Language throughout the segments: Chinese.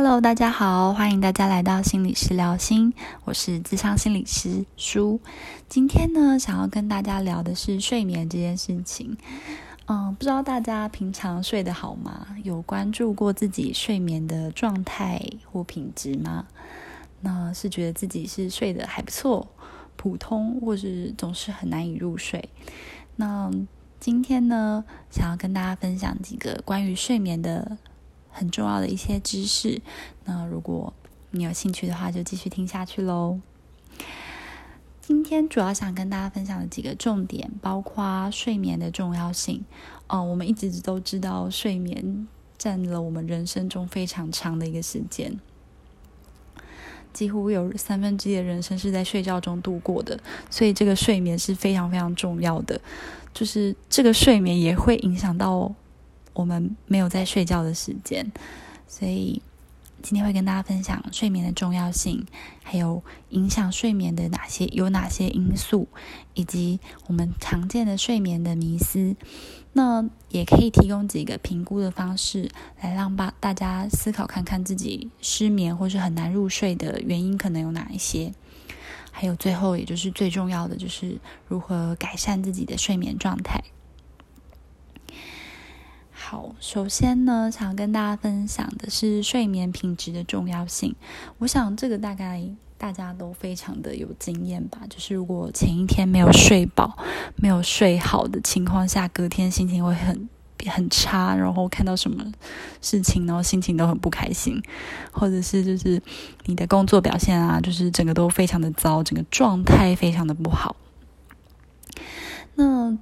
Hello，大家好，欢迎大家来到心理师聊心，我是智商心理师舒。今天呢，想要跟大家聊的是睡眠这件事情。嗯，不知道大家平常睡得好吗？有关注过自己睡眠的状态或品质吗？那是觉得自己是睡得还不错、普通，或是总是很难以入睡？那今天呢，想要跟大家分享几个关于睡眠的。很重要的一些知识，那如果你有兴趣的话，就继续听下去喽。今天主要想跟大家分享的几个重点，包括睡眠的重要性。哦，我们一直都知道，睡眠占了我们人生中非常长的一个时间，几乎有三分之一的人生是在睡觉中度过的，所以这个睡眠是非常非常重要的。就是这个睡眠也会影响到。我们没有在睡觉的时间，所以今天会跟大家分享睡眠的重要性，还有影响睡眠的哪些有哪些因素，以及我们常见的睡眠的迷思。那也可以提供几个评估的方式，来让大大家思考看看自己失眠或是很难入睡的原因可能有哪一些。还有最后，也就是最重要的，就是如何改善自己的睡眠状态。好，首先呢，想跟大家分享的是睡眠品质的重要性。我想这个大概大家都非常的有经验吧。就是如果前一天没有睡饱、没有睡好的情况下，隔天心情会很很差，然后看到什么事情，然后心情都很不开心，或者是就是你的工作表现啊，就是整个都非常的糟，整个状态非常的不好。那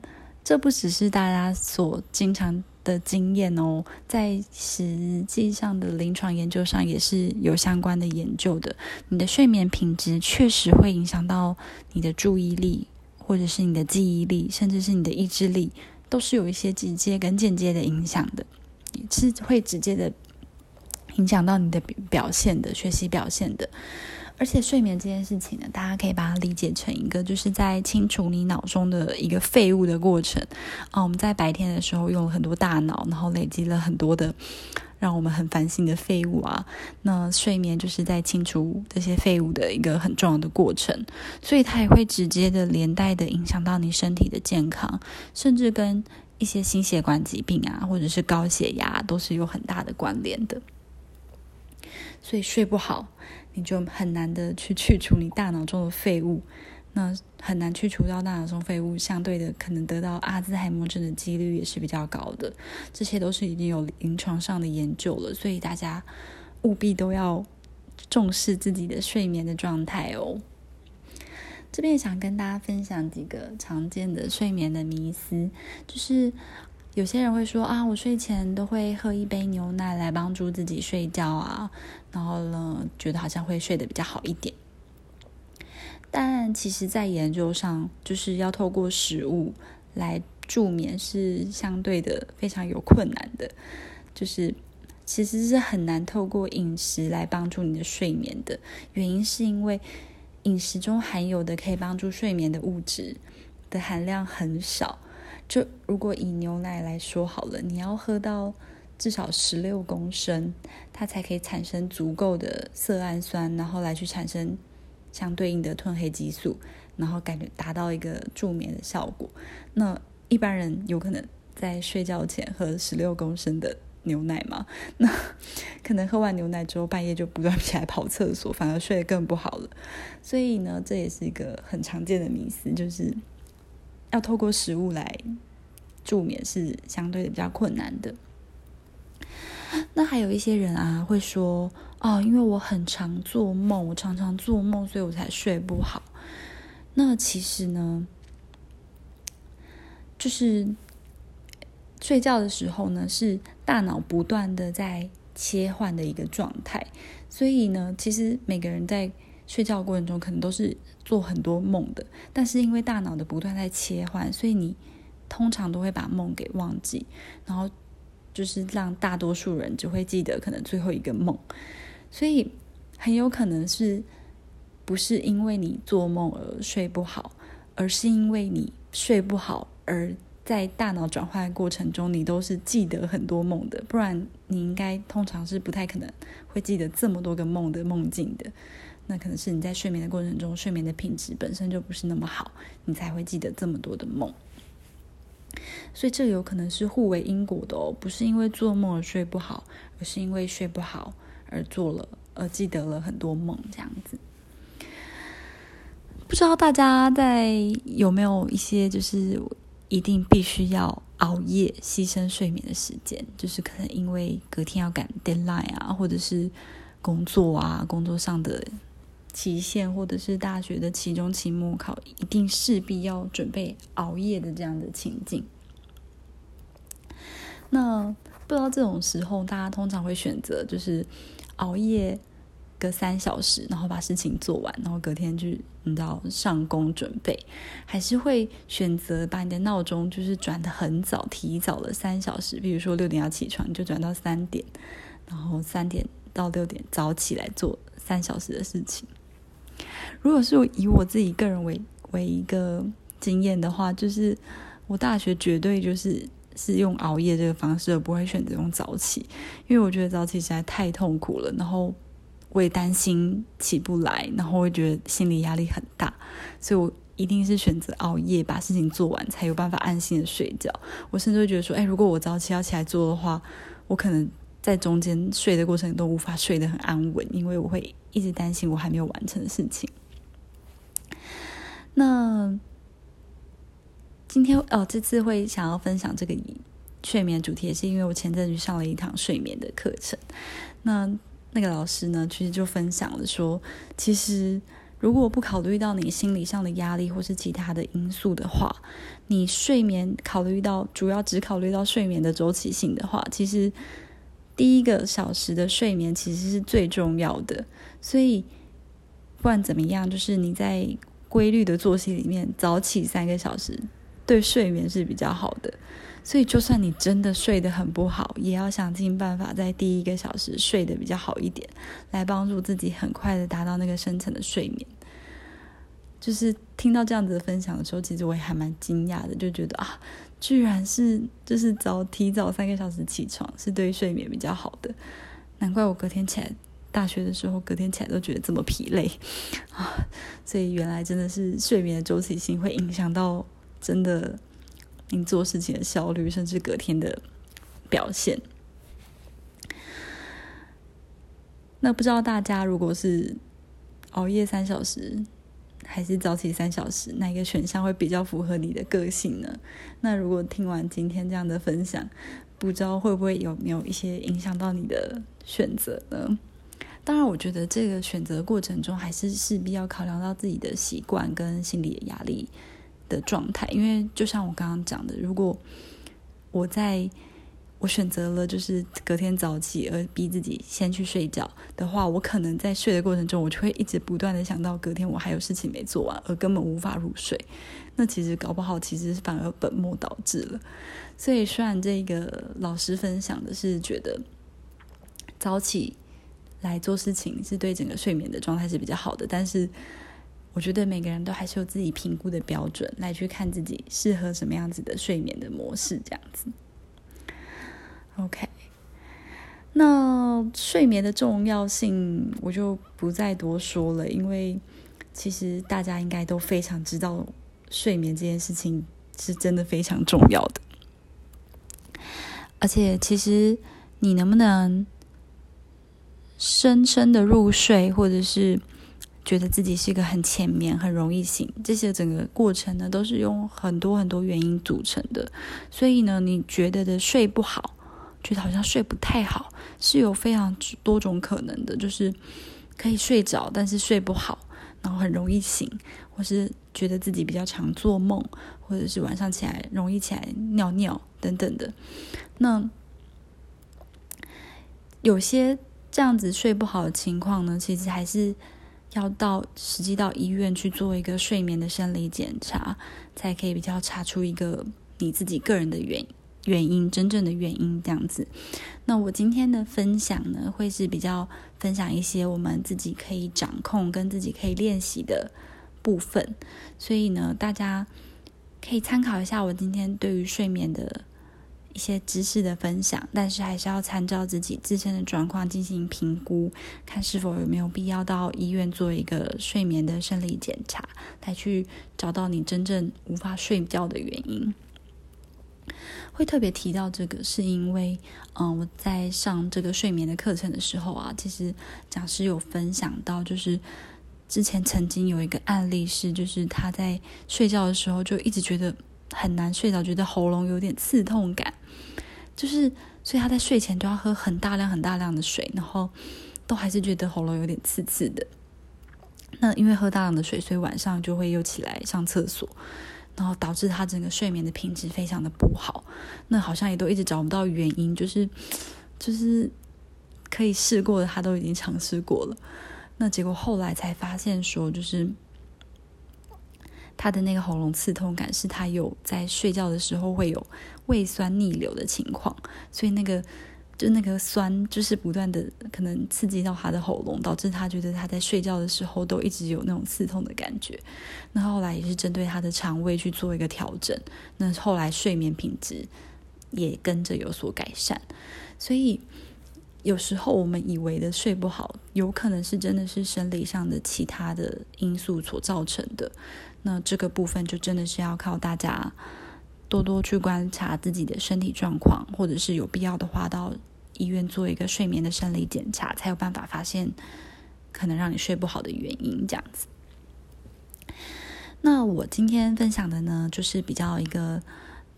这不只是大家所经常。的经验哦，在实际上的临床研究上也是有相关的研究的。你的睡眠品质确实会影响到你的注意力，或者是你的记忆力，甚至是你的意志力，都是有一些直接跟间接的影响的，是会直接的影响到你的表现的学习表现的。而且睡眠这件事情呢，大家可以把它理解成一个，就是在清除你脑中的一个废物的过程。啊，我们在白天的时候用了很多大脑，然后累积了很多的让我们很烦心的废物啊。那睡眠就是在清除这些废物的一个很重要的过程，所以它也会直接的连带的影响到你身体的健康，甚至跟一些心血管疾病啊，或者是高血压都是有很大的关联的。所以睡不好。你就很难的去去除你大脑中的废物，那很难去除掉大脑中废物，相对的可能得到阿兹海默症的几率也是比较高的。这些都是已经有临床上的研究了，所以大家务必都要重视自己的睡眠的状态哦。这边想跟大家分享几个常见的睡眠的迷思，就是。有些人会说啊，我睡前都会喝一杯牛奶来帮助自己睡觉啊，然后呢，觉得好像会睡得比较好一点。但其实，在研究上，就是要透过食物来助眠是相对的非常有困难的，就是其实是很难透过饮食来帮助你的睡眠的。原因是因为饮食中含有的可以帮助睡眠的物质的含量很少。就如果以牛奶来说好了，你要喝到至少十六公升，它才可以产生足够的色氨酸，然后来去产生相对应的褪黑激素，然后感觉达到一个助眠的效果。那一般人有可能在睡觉前喝十六 公升的牛奶吗？那可能喝完牛奶之后半夜就不断起来跑厕所，反而睡得更不好了。所以呢，这也是一个很常见的迷思，就是。要透过食物来助眠是相对的比较困难的。那还有一些人啊会说哦，因为我很常做梦，我常常做梦，所以我才睡不好。那其实呢，就是睡觉的时候呢，是大脑不断的在切换的一个状态，所以呢，其实每个人在。睡觉过程中可能都是做很多梦的，但是因为大脑的不断在切换，所以你通常都会把梦给忘记，然后就是让大多数人只会记得可能最后一个梦，所以很有可能是不是因为你做梦而睡不好，而是因为你睡不好而在大脑转换过程中，你都是记得很多梦的，不然你应该通常是不太可能会记得这么多个梦的梦境的。那可能是你在睡眠的过程中，睡眠的品质本身就不是那么好，你才会记得这么多的梦。所以这有可能是互为因果的哦，不是因为做梦而睡不好，而是因为睡不好而做了，而记得了很多梦这样子。不知道大家在有没有一些就是一定必须要熬夜牺牲睡眠的时间，就是可能因为隔天要赶 deadline 啊，或者是工作啊，工作上的期限，或者是大学的期中、期末考，一定势必要准备熬夜的这样的情境。那不知道这种时候，大家通常会选择就是熬夜。个三小时，然后把事情做完，然后隔天就你知道上工准备，还是会选择把你的闹钟就是转的很早，提早了三小时，比如说六点要起床，就转到三点，然后三点到六点早起来做三小时的事情。如果是以我自己个人为为一个经验的话，就是我大学绝对就是是用熬夜这个方式，而不会选择用早起，因为我觉得早起实在太痛苦了，然后。我也担心起不来，然后会觉得心理压力很大，所以我一定是选择熬夜把事情做完，才有办法安心的睡觉。我甚至会觉得说，哎，如果我早起要起来做的话，我可能在中间睡的过程都无法睡得很安稳，因为我会一直担心我还没有完成的事情。那今天哦，这次会想要分享这个睡眠主题，也是因为我前阵子上了一堂睡眠的课程。那那个老师呢，其实就分享了说，其实如果不考虑到你心理上的压力或是其他的因素的话，你睡眠考虑到主要只考虑到睡眠的周期性的话，其实第一个小时的睡眠其实是最重要的。所以不管怎么样，就是你在规律的作息里面早起三个小时，对睡眠是比较好的。所以，就算你真的睡得很不好，也要想尽办法在第一个小时睡得比较好一点，来帮助自己很快的达到那个深层的睡眠。就是听到这样子的分享的时候，其实我也还蛮惊讶的，就觉得啊，居然是就是早提早三个小时起床是对睡眠比较好的，难怪我隔天起来大学的时候，隔天起来都觉得这么疲累啊。所以原来真的是睡眠的周期性会影响到真的。你做事情的效率，甚至隔天的表现。那不知道大家如果是熬夜三小时，还是早起三小时，哪一个选项会比较符合你的个性呢？那如果听完今天这样的分享，不知道会不会有没有一些影响到你的选择呢？当然，我觉得这个选择过程中，还是势必要考量到自己的习惯跟心理的压力。的状态，因为就像我刚刚讲的，如果我在我选择了就是隔天早起而逼自己先去睡觉的话，我可能在睡的过程中，我就会一直不断的想到隔天我还有事情没做完，而根本无法入睡。那其实搞不好，其实反而本末倒置了。所以，虽然这个老师分享的是觉得早起来做事情是对整个睡眠的状态是比较好的，但是。我觉得每个人都还是有自己评估的标准来去看自己适合什么样子的睡眠的模式，这样子。OK，那睡眠的重要性我就不再多说了，因为其实大家应该都非常知道睡眠这件事情是真的非常重要的。而且，其实你能不能深深的入睡，或者是觉得自己是一个很浅眠、很容易醒，这些整个过程呢，都是用很多很多原因组成的。所以呢，你觉得的睡不好，觉得好像睡不太好，是有非常多种可能的。就是可以睡着，但是睡不好，然后很容易醒，或是觉得自己比较常做梦，或者是晚上起来容易起来尿尿等等的。那有些这样子睡不好的情况呢，其实还是。要到实际到医院去做一个睡眠的生理检查，才可以比较查出一个你自己个人的原原因，真正的原因这样子。那我今天的分享呢，会是比较分享一些我们自己可以掌控跟自己可以练习的部分，所以呢，大家可以参考一下我今天对于睡眠的一些知识的分享，但是还是要参照自己自身的状况进行评估，看是否有没有必要到医院做一个睡眠的生理检查，来去找到你真正无法睡觉的原因。会特别提到这个，是因为，嗯，我在上这个睡眠的课程的时候啊，其实讲师有分享到，就是之前曾经有一个案例是，就是他在睡觉的时候就一直觉得很难睡着，觉得喉咙有点刺痛感，就是所以他在睡前都要喝很大量很大量的水，然后都还是觉得喉咙有点刺刺的。那因为喝大量的水，所以晚上就会又起来上厕所。然后导致他整个睡眠的品质非常的不好，那好像也都一直找不到原因，就是就是可以试过的他都已经尝试过了，那结果后来才发现说，就是他的那个喉咙刺痛感是他有在睡觉的时候会有胃酸逆流的情况，所以那个。就那个酸，就是不断的可能刺激到他的喉咙，导致他觉得他在睡觉的时候都一直有那种刺痛的感觉。那后来也是针对他的肠胃去做一个调整，那后来睡眠品质也跟着有所改善。所以有时候我们以为的睡不好，有可能是真的是生理上的其他的因素所造成的。那这个部分就真的是要靠大家。多多去观察自己的身体状况，或者是有必要的话，到医院做一个睡眠的生理检查，才有办法发现可能让你睡不好的原因。这样子。那我今天分享的呢，就是比较一个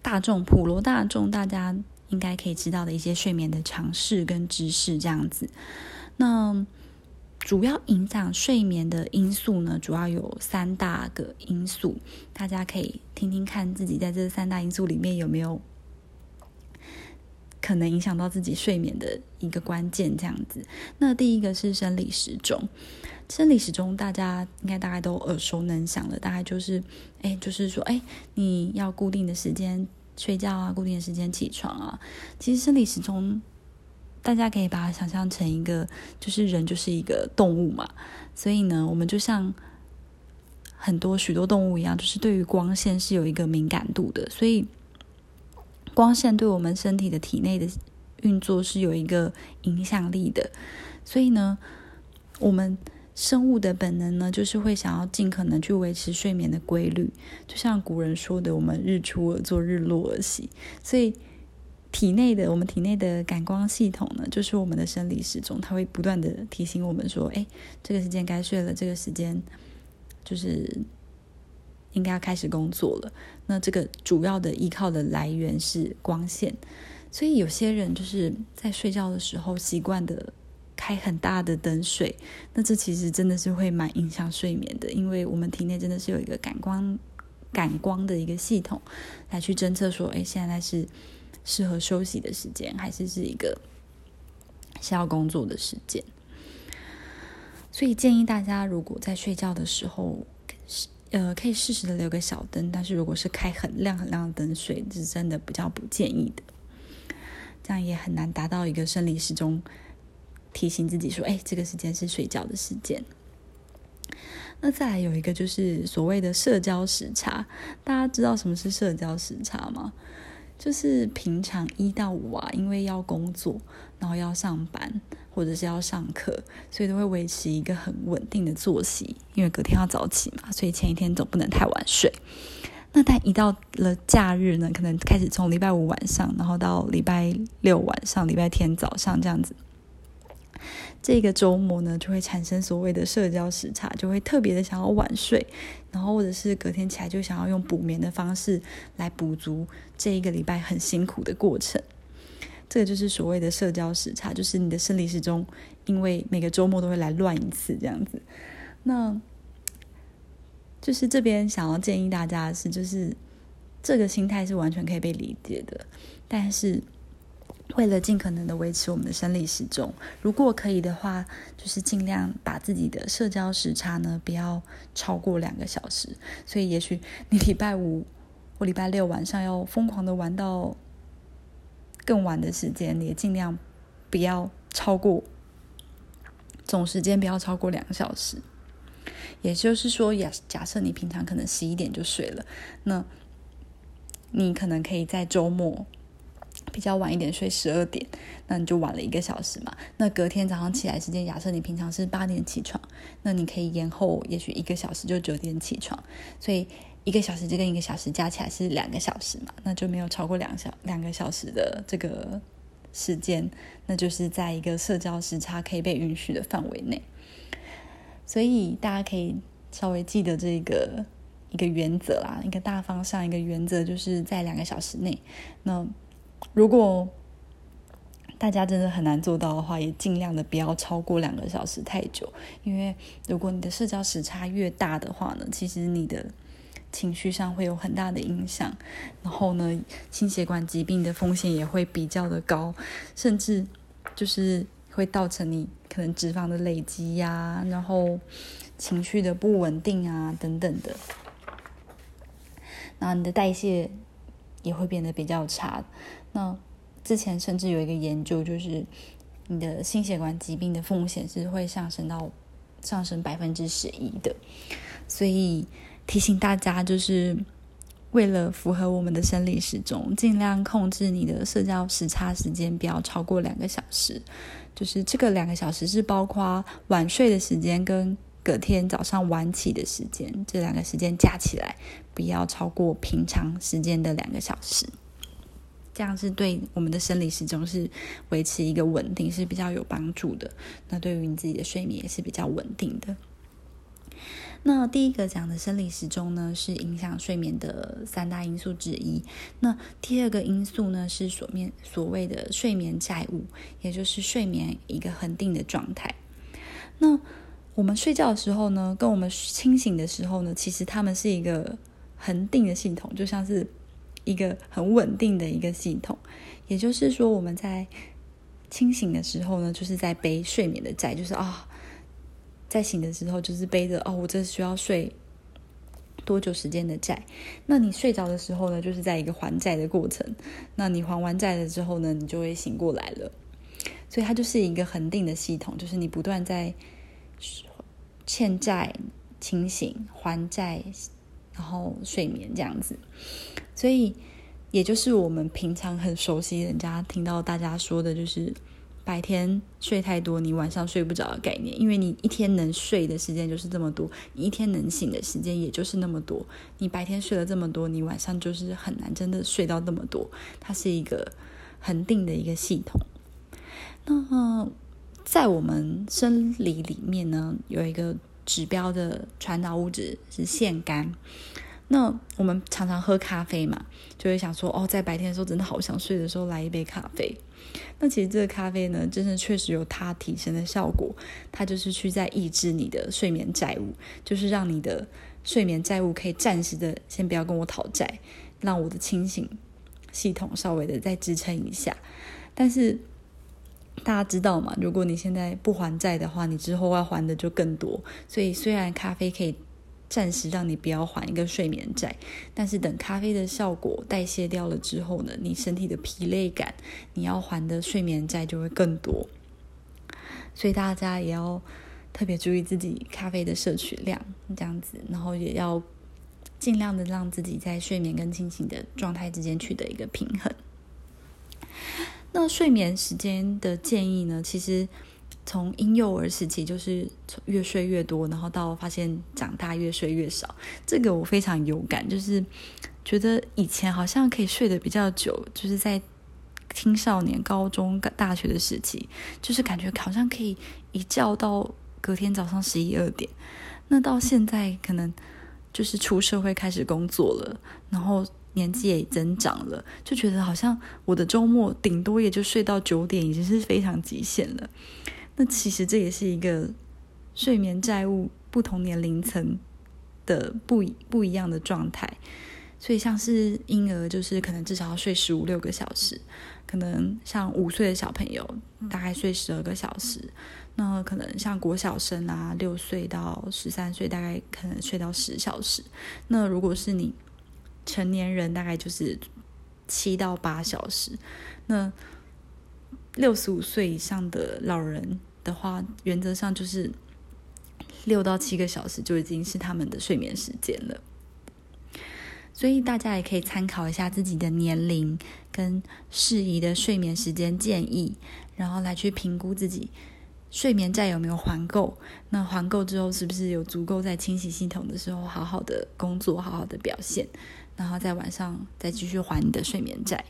大众普罗大众大家应该可以知道的一些睡眠的常识跟知识，这样子。那。主要影响睡眠的因素呢，主要有三大个因素，大家可以听听看自己在这三大因素里面有没有可能影响到自己睡眠的一个关键。这样子，那第一个是生理时钟，生理时钟大家应该大概都耳熟能详了，大概就是，哎，就是说，哎，你要固定的时间睡觉啊，固定的时间起床啊，其实生理时钟。大家可以把它想象成一个，就是人就是一个动物嘛，所以呢，我们就像很多许多动物一样，就是对于光线是有一个敏感度的，所以光线对我们身体的体内的运作是有一个影响力的。所以呢，我们生物的本能呢，就是会想要尽可能去维持睡眠的规律，就像古人说的：“我们日出而作，日落而息。”所以。体内的我们体内的感光系统呢，就是我们的生理时钟，它会不断的提醒我们说：“哎，这个时间该睡了，这个时间就是应该要开始工作了。”那这个主要的依靠的来源是光线，所以有些人就是在睡觉的时候习惯的开很大的灯睡，那这其实真的是会蛮影响睡眠的，因为我们体内真的是有一个感光感光的一个系统来去侦测说：“哎，现在是。”适合休息的时间，还是是一个需要工作的时间，所以建议大家，如果在睡觉的时候，呃，可以适时的留个小灯，但是如果是开很亮很亮的灯睡，是真的比较不建议的，这样也很难达到一个生理时钟提醒自己说，哎，这个时间是睡觉的时间。那再来有一个就是所谓的社交时差，大家知道什么是社交时差吗？就是平常一到五啊，因为要工作，然后要上班或者是要上课，所以都会维持一个很稳定的作息。因为隔天要早起嘛，所以前一天总不能太晚睡。那但一到了假日呢，可能开始从礼拜五晚上，然后到礼拜六晚上、礼拜天早上这样子。这个周末呢，就会产生所谓的社交时差，就会特别的想要晚睡，然后或者是隔天起来就想要用补眠的方式来补足这一个礼拜很辛苦的过程。这个就是所谓的社交时差，就是你的生理时钟，因为每个周末都会来乱一次这样子。那就是这边想要建议大家的是，就是这个心态是完全可以被理解的，但是。为了尽可能的维持我们的生理时钟，如果可以的话，就是尽量把自己的社交时差呢不要超过两个小时。所以，也许你礼拜五或礼拜六晚上要疯狂的玩到更晚的时间，你也尽量不要超过总时间不要超过两个小时。也就是说，假假设你平常可能十一点就睡了，那你可能可以在周末比较晚一点睡十二点，那你就晚了一个小时嘛。那隔天早上起来时间，假设你平常是八点起床，那你可以延后也许一个小时，就九点起床。所以一个小时就跟一个小时加起来是两个小时嘛，那就没有超过两小两个小时的这个时间，那就是在一个社交时差可以被允许的范围内。所以大家可以稍微记得这个。一个原则啦，一个大方向，一个原则就是在两个小时内。那如果大家真的很难做到的话，也尽量的不要超过两个小时太久。因为如果你的社交时差越大的话呢，其实你的情绪上会有很大的影响。然后呢，心血管疾病的风险也会比较的高，甚至就是会造成你可能脂肪的累积呀，然后情绪的不稳定啊等等的。那你的代谢也会变得比较差。那之前甚至有一个研究，就是你的心血管疾病的风险是会上升到上升百分之十一的。所以提醒大家，就是为了符合我们的生理时钟，尽量控制你的社交时差时间不要超过两个小时。就是这个两个小时是包括晚睡的时间跟。隔天早上晚起的时间，这两个时间加起来不要超过平常时间的两个小时，这样是对我们的生理时钟是维持一个稳定是比较有帮助的。那对于你自己的睡眠也是比较稳定的。那第一个讲的生理时钟呢，是影响睡眠的三大因素之一。那第二个因素呢，是所面所谓的睡眠债务，也就是睡眠一个恒定的状态。那我们睡觉的时候呢，跟我们清醒的时候呢，其实他们是一个恒定的系统，就像是一个很稳定的一个系统。也就是说，我们在清醒的时候呢，就是在背睡眠的债，就是啊，在醒的时候就是背着哦，我这需要睡多久时间的债。那你睡着的时候呢，就是在一个还债的过程。那你还完债了之后呢，你就会醒过来了。所以它就是一个恒定的系统，就是你不断在。欠债、清醒、还债，然后睡眠这样子，所以也就是我们平常很熟悉，人家听到大家说的，就是白天睡太多，你晚上睡不着的概念。因为你一天能睡的时间就是这么多，你一天能醒的时间也就是那么多。你白天睡了这么多，你晚上就是很难真的睡到那么多。它是一个恒定的一个系统。那。在我们生理里面呢，有一个指标的传导物质是腺苷。那我们常常喝咖啡嘛，就会想说，哦，在白天的时候真的好想睡的时候来一杯咖啡。那其实这个咖啡呢，真的确实有它提升的效果，它就是去在抑制你的睡眠债务，就是让你的睡眠债务可以暂时的先不要跟我讨债，让我的清醒系统稍微的再支撑一下，但是。大家知道嘛？如果你现在不还债的话，你之后要还的就更多。所以虽然咖啡可以暂时让你不要还一个睡眠债，但是等咖啡的效果代谢掉了之后呢，你身体的疲累感，你要还的睡眠债就会更多。所以大家也要特别注意自己咖啡的摄取量，这样子，然后也要尽量的让自己在睡眠跟清醒的状态之间取得一个平衡。那睡眠时间的建议呢？其实从婴幼儿时期就是越睡越多，然后到发现长大越睡越少。这个我非常有感，就是觉得以前好像可以睡得比较久，就是在青少年、高中、大学的时期，就是感觉好像可以一觉到隔天早上十一二点。那到现在可能就是出社会开始工作了，然后。年纪也增长了，就觉得好像我的周末顶多也就睡到九点，已经是非常极限了。那其实这也是一个睡眠债务不同年龄层的不不一样的状态。所以像是婴儿，就是可能至少要睡十五六个小时；可能像五岁的小朋友，大概睡十二个小时。那可能像国小生啊，六岁到十三岁，大概可能睡到十小时。那如果是你。成年人大概就是七到八小时，那六十五岁以上的老人的话，原则上就是六到七个小时就已经是他们的睡眠时间了。所以大家也可以参考一下自己的年龄跟适宜的睡眠时间建议，然后来去评估自己睡眠债有没有还够。那还够之后，是不是有足够在清洗系统的时候好好的工作，好好的表现，然后在晚上再继续还你的睡眠债。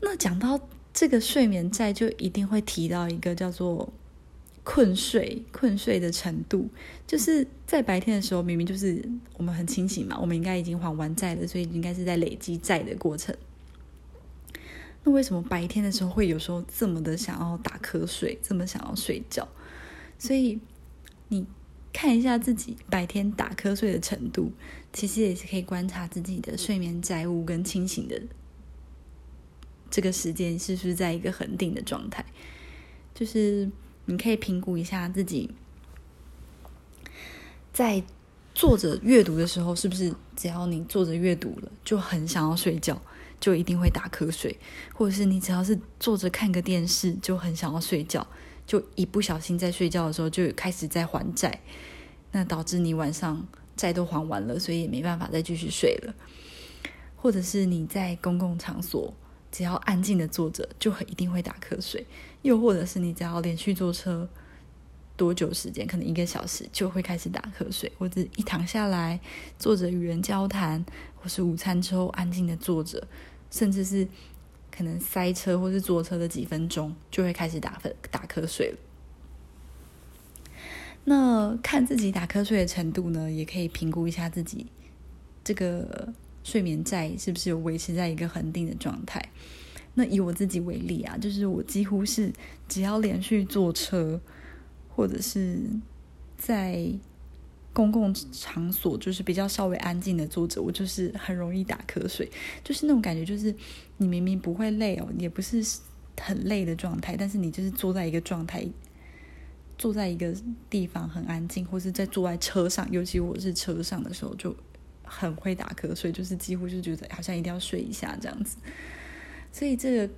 那讲到这个睡眠债，就一定会提到一个叫做。困睡，困睡的程度，就是在白天的时候，明明就是我们很清醒嘛，我们应该已经还完债了，所以应该是在累积债的过程。那为什么白天的时候会有时候这么的想要打瞌睡，这么想要睡觉？所以你看一下自己白天打瞌睡的程度，其实也是可以观察自己的睡眠债务跟清醒的这个时间是不是在一个恒定的状态，就是。你可以评估一下自己在坐着阅读的时候，是不是只要你坐着阅读了，就很想要睡觉，就一定会打瞌睡；或者是你只要是坐着看个电视，就很想要睡觉，就一不小心在睡觉的时候就开始在还债，那导致你晚上债都还完了，所以也没办法再继续睡了；或者是你在公共场所。只要安静的坐着，就很一定会打瞌睡；又或者是你只要连续坐车多久时间，可能一个小时就会开始打瞌睡；或者一躺下来坐着与人交谈，或是午餐之后安静的坐着，甚至是可能塞车或是坐车的几分钟，就会开始打打瞌睡了。那看自己打瞌睡的程度呢，也可以评估一下自己这个。睡眠债是不是有维持在一个恒定的状态？那以我自己为例啊，就是我几乎是只要连续坐车，或者是在公共场所，就是比较稍微安静的坐着，我就是很容易打瞌睡。就是那种感觉，就是你明明不会累哦，也不是很累的状态，但是你就是坐在一个状态，坐在一个地方很安静，或是在坐在车上，尤其我是车上的时候就。很会打瞌睡，就是几乎就觉得好像一定要睡一下这样子，所以这个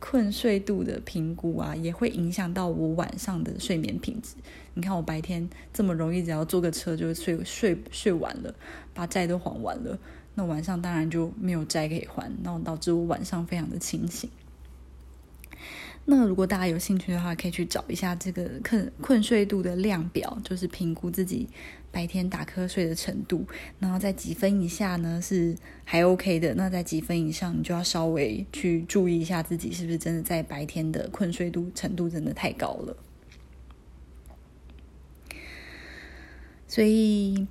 困睡度的评估啊，也会影响到我晚上的睡眠品质。你看我白天这么容易，只要坐个车就睡睡睡完了，把债都还完了，那晚上当然就没有债可以还，然后导致我晚上非常的清醒。那如果大家有兴趣的话，可以去找一下这个困困睡度的量表，就是评估自己白天打瞌睡的程度，然后在几分以下呢是还 OK 的，那在几分以上，你就要稍微去注意一下自己是不是真的在白天的困睡度程度真的太高了。所以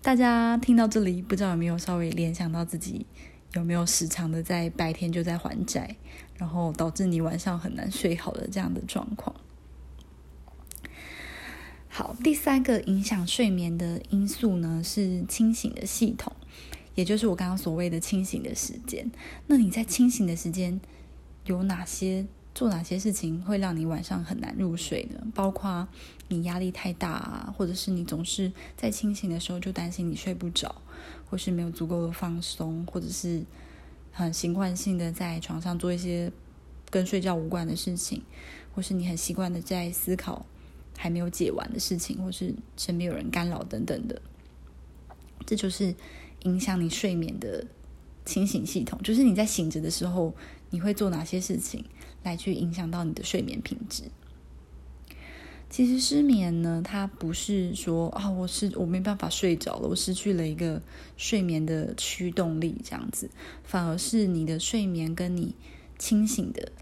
大家听到这里，不知道有没有稍微联想到自己？有没有时常的在白天就在还债，然后导致你晚上很难睡好的这样的状况？好，第三个影响睡眠的因素呢是清醒的系统，也就是我刚刚所谓的清醒的时间。那你在清醒的时间有哪些做哪些事情会让你晚上很难入睡呢？包括你压力太大啊，或者是你总是在清醒的时候就担心你睡不着。或是没有足够的放松，或者是很习惯性的在床上做一些跟睡觉无关的事情，或是你很习惯的在思考还没有解完的事情，或是身边有人干扰等等的，这就是影响你睡眠的清醒系统。就是你在醒着的时候，你会做哪些事情来去影响到你的睡眠品质？其实失眠呢，它不是说啊，我是我没办法睡着了，我失去了一个睡眠的驱动力这样子，反而是你的睡眠跟你清醒的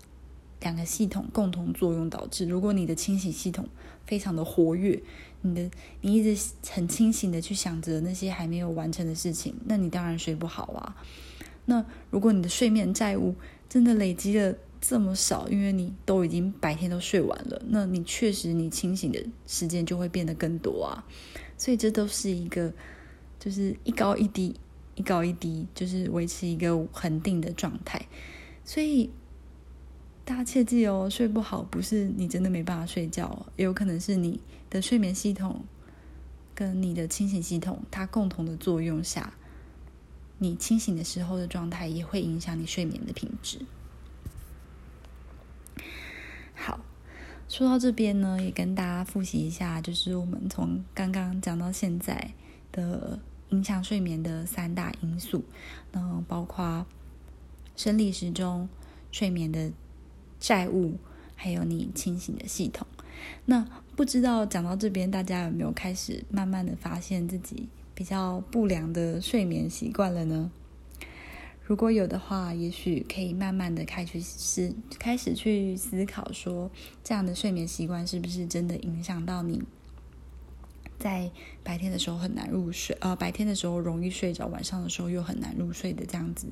两个系统共同作用导致。如果你的清醒系统非常的活跃，你的你一直很清醒的去想着那些还没有完成的事情，那你当然睡不好啊。那如果你的睡眠债务真的累积了。这么少，因为你都已经白天都睡完了，那你确实你清醒的时间就会变得更多啊。所以这都是一个，就是一高一低，一高一低，就是维持一个恒定的状态。所以大家切记哦，睡不好不是你真的没办法睡觉，也有可能是你的睡眠系统跟你的清醒系统它共同的作用下，你清醒的时候的状态也会影响你睡眠的品质。好，说到这边呢，也跟大家复习一下，就是我们从刚刚讲到现在的影响睡眠的三大因素，那包括生理时钟、睡眠的债务，还有你清醒的系统。那不知道讲到这边，大家有没有开始慢慢的发现自己比较不良的睡眠习惯了呢？如果有的话，也许可以慢慢的开始思，开始去思考说，这样的睡眠习惯是不是真的影响到你？在白天的时候很难入睡，呃，白天的时候容易睡着，晚上的时候又很难入睡的这样子，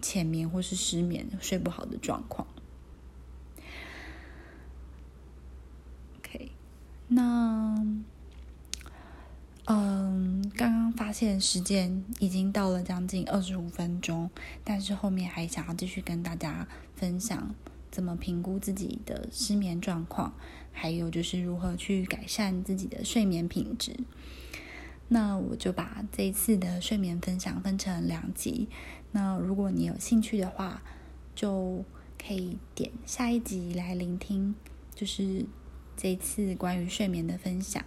浅眠或是失眠、睡不好的状况。OK，那，嗯，刚刚发现时间已经到了将近二十五分钟，但是后面还想要继续跟大家分享。怎么评估自己的失眠状况？还有就是如何去改善自己的睡眠品质？那我就把这一次的睡眠分享分成两集。那如果你有兴趣的话，就可以点下一集来聆听，就是这一次关于睡眠的分享。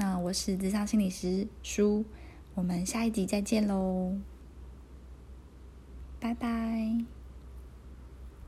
那我是智商心理师舒，我们下一集再见喽，拜拜。